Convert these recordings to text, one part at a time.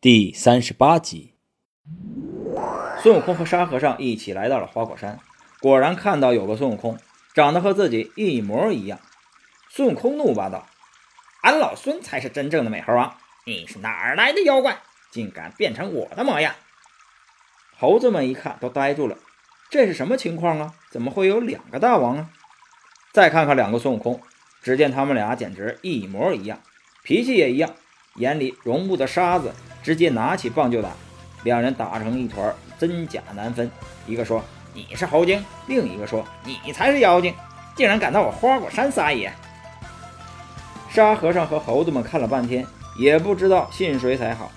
第三十八集，孙悟空和沙和尚一起来到了花果山，果然看到有个孙悟空长得和自己一模一样。孙悟空怒骂道：“俺老孙才是真正的美猴王！你是哪儿来的妖怪，竟敢变成我的模样？”猴子们一看都呆住了，这是什么情况啊？怎么会有两个大王啊？再看看两个孙悟空，只见他们俩简直一模一样，脾气也一样，眼里容不得沙子。直接拿起棒就打，两人打成一团，真假难分。一个说你是猴精，另一个说你才是妖精，竟然敢到我花果山撒野！沙和尚和猴子们看了半天，也不知道信谁才好。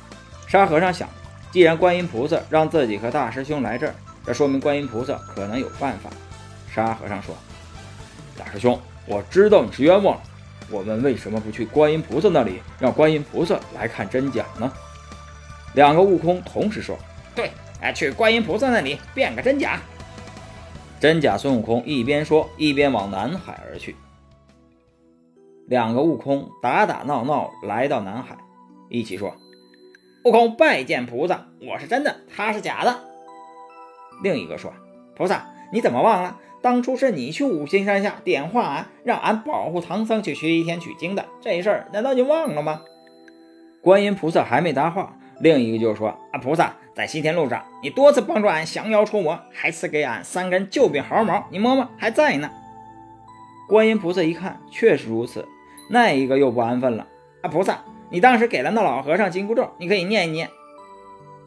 沙和尚想，既然观音菩萨让自己和大师兄来这儿，这说明观音菩萨可能有办法。沙和尚说：“大师兄，我知道你是冤枉，我们为什么不去观音菩萨那里，让观音菩萨来看真假呢？”两个悟空同时说：“对，哎，去观音菩萨那里变个真假。”真假孙悟空一边说，一边往南海而去。两个悟空打打闹闹来到南海，一起说：“悟空拜见菩萨，我是真的，他是假的。”另一个说：“菩萨，你怎么忘了？当初是你去五行山下点化俺，让俺保护唐僧去西天取经的这事儿，难道你忘了吗？”观音菩萨还没答话。另一个就说：“啊，菩萨在西天路上，你多次帮助俺降妖除魔，还赐给俺三根救病毫毛，你摸摸还在呢。”观音菩萨一看，确实如此。那一个又不安分了：“啊，菩萨，你当时给了那老和尚紧箍咒，你可以念一念。”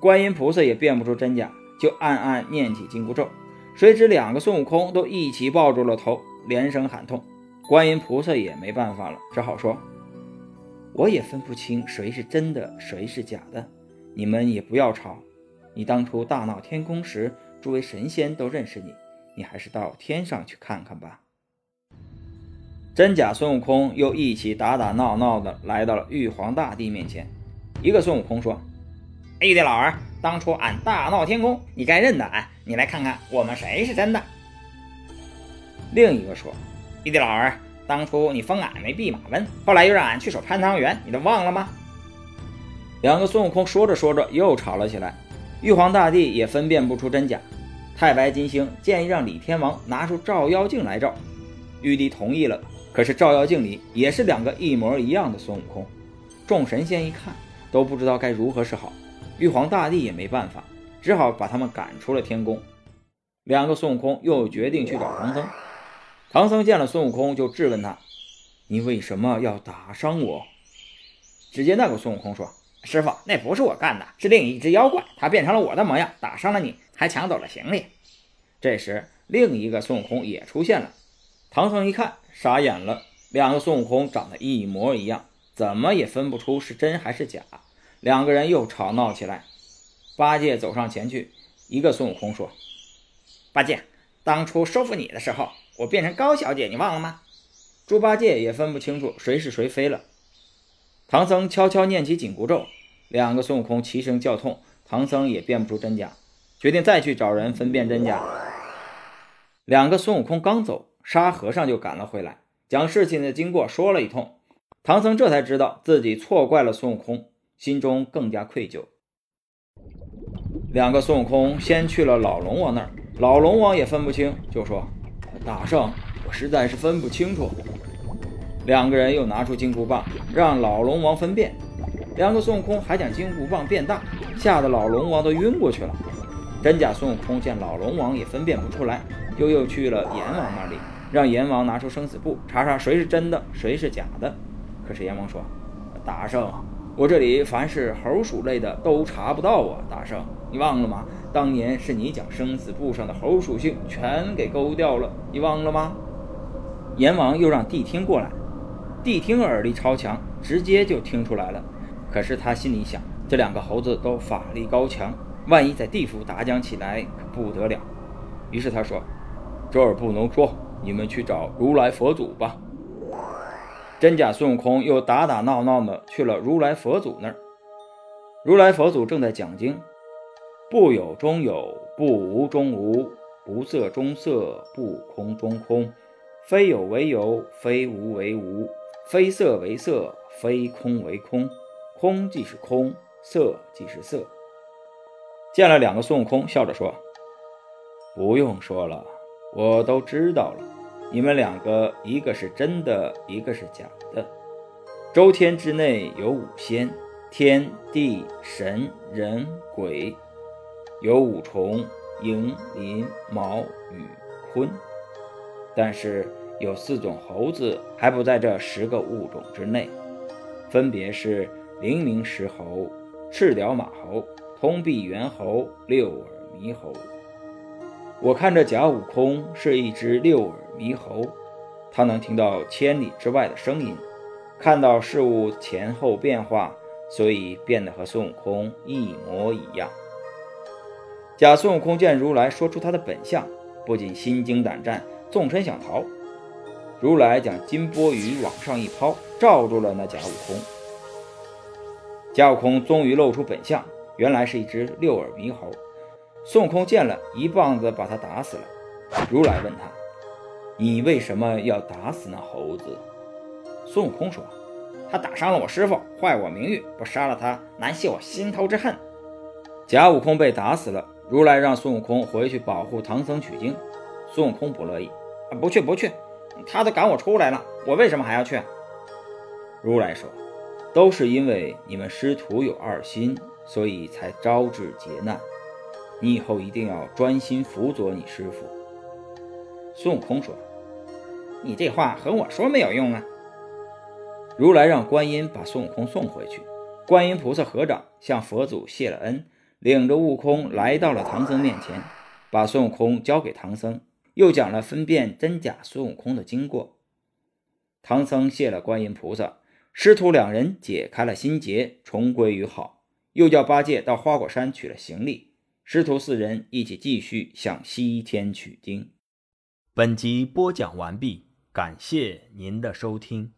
观音菩萨也辨不出真假，就暗暗念起紧箍咒。谁知两个孙悟空都一起抱住了头，连声喊痛。观音菩萨也没办法了，只好说：“我也分不清谁是真的，谁是假的。”你们也不要吵。你当初大闹天宫时，诸位神仙都认识你，你还是到天上去看看吧。真假孙悟空又一起打打闹闹的来到了玉皇大帝面前。一个孙悟空说：“玉帝老儿，当初俺大闹天宫，你该认得俺。你来看看我们谁是真的。”另一个说：“玉帝老儿，当初你封俺为弼马温，后来又让俺去守蟠桃园，你都忘了吗？”两个孙悟空说着说着又吵了起来，玉皇大帝也分辨不出真假。太白金星建议让李天王拿出照妖镜来照，玉帝同意了。可是照妖镜里也是两个一模一样的孙悟空，众神仙一看都不知道该如何是好。玉皇大帝也没办法，只好把他们赶出了天宫。两个孙悟空又决定去找唐僧。唐僧见了孙悟空就质问他：“你为什么要打伤我？”只见那个孙悟空说。师傅，那不是我干的，是另一只妖怪，它变成了我的模样，打伤了你，还抢走了行李。这时，另一个孙悟空也出现了。唐僧一看，傻眼了，两个孙悟空长得一模一样，怎么也分不出是真还是假。两个人又吵闹起来。八戒走上前去，一个孙悟空说：“八戒，当初收服你的时候，我变成高小姐，你忘了吗？”猪八戒也分不清楚谁是谁非了。唐僧悄悄念起紧箍咒，两个孙悟空齐声叫痛，唐僧也辨不出真假，决定再去找人分辨真假。两个孙悟空刚走，沙和尚就赶了回来，将事情的经过说了一通。唐僧这才知道自己错怪了孙悟空，心中更加愧疚。两个孙悟空先去了老龙王那儿，老龙王也分不清，就说：“大圣，我实在是分不清楚。”两个人又拿出金箍棒，让老龙王分辨。两个孙悟空还将金箍棒变大，吓得老龙王都晕过去了。真假孙悟空见老龙王也分辨不出来，又又去了阎王那里，让阎王拿出生死簿，查查谁是真的，谁是假的。可是阎王说：“大圣，我这里凡是猴鼠类的都查不到啊！大圣，你忘了吗？当年是你将生死簿上的猴属性全给勾掉了，你忘了吗？”阎王又让谛听过来。谛听耳力超强，直接就听出来了。可是他心里想，这两个猴子都法力高强，万一在地府打讲起来可不得了。于是他说：“这儿不能说，你们去找如来佛祖吧。”真假孙悟空又打打闹闹的去了如来佛祖那儿。如来佛祖正在讲经：“不有中有，不无中无，不色中色，不空中空，非有为有，非无为无。”非色为色，非空为空，空即是空，色即是色。见了两个孙悟空，笑着说：“不用说了，我都知道了。你们两个，一个是真的，一个是假的。周天之内有五仙，天地神人鬼，有五虫，鹰麟卯羽坤。但是有四种猴子还不在这十个物种之内，分别是灵明石猴、赤脚马猴。”通臂猿猴、六耳猕猴，我看这假悟空是一只六耳猕猴，他能听到千里之外的声音，看到事物前后变化，所以变得和孙悟空一模一样。假孙悟空见如来说出他的本相，不禁心惊胆战，纵身想逃。如来将金钵盂往上一抛，罩住了那假悟空。假悟空终于露出本相。原来是一只六耳猕猴，孙悟空见了一棒子把他打死了。如来问他：“你为什么要打死那猴子？”孙悟空说：“他打伤了我师傅，坏我名誉，不杀了他难泄我心头之恨。”假悟空被打死了，如来让孙悟空回去保护唐僧取经。孙悟空不乐意：“不去不去，他都赶我出来了，我为什么还要去？”如来说：“都是因为你们师徒有二心。”所以才招致劫难，你以后一定要专心辅佐你师傅。孙悟空说：“你这话和我说没有用啊。”如来让观音把孙悟空送回去。观音菩萨合掌向佛祖谢了恩，领着悟空来到了唐僧面前，把孙悟空交给唐僧，又讲了分辨真假孙悟空的经过。唐僧谢了观音菩萨，师徒两人解开了心结，重归于好。又叫八戒到花果山取了行李，师徒四人一起继续向西天取经。本集播讲完毕，感谢您的收听。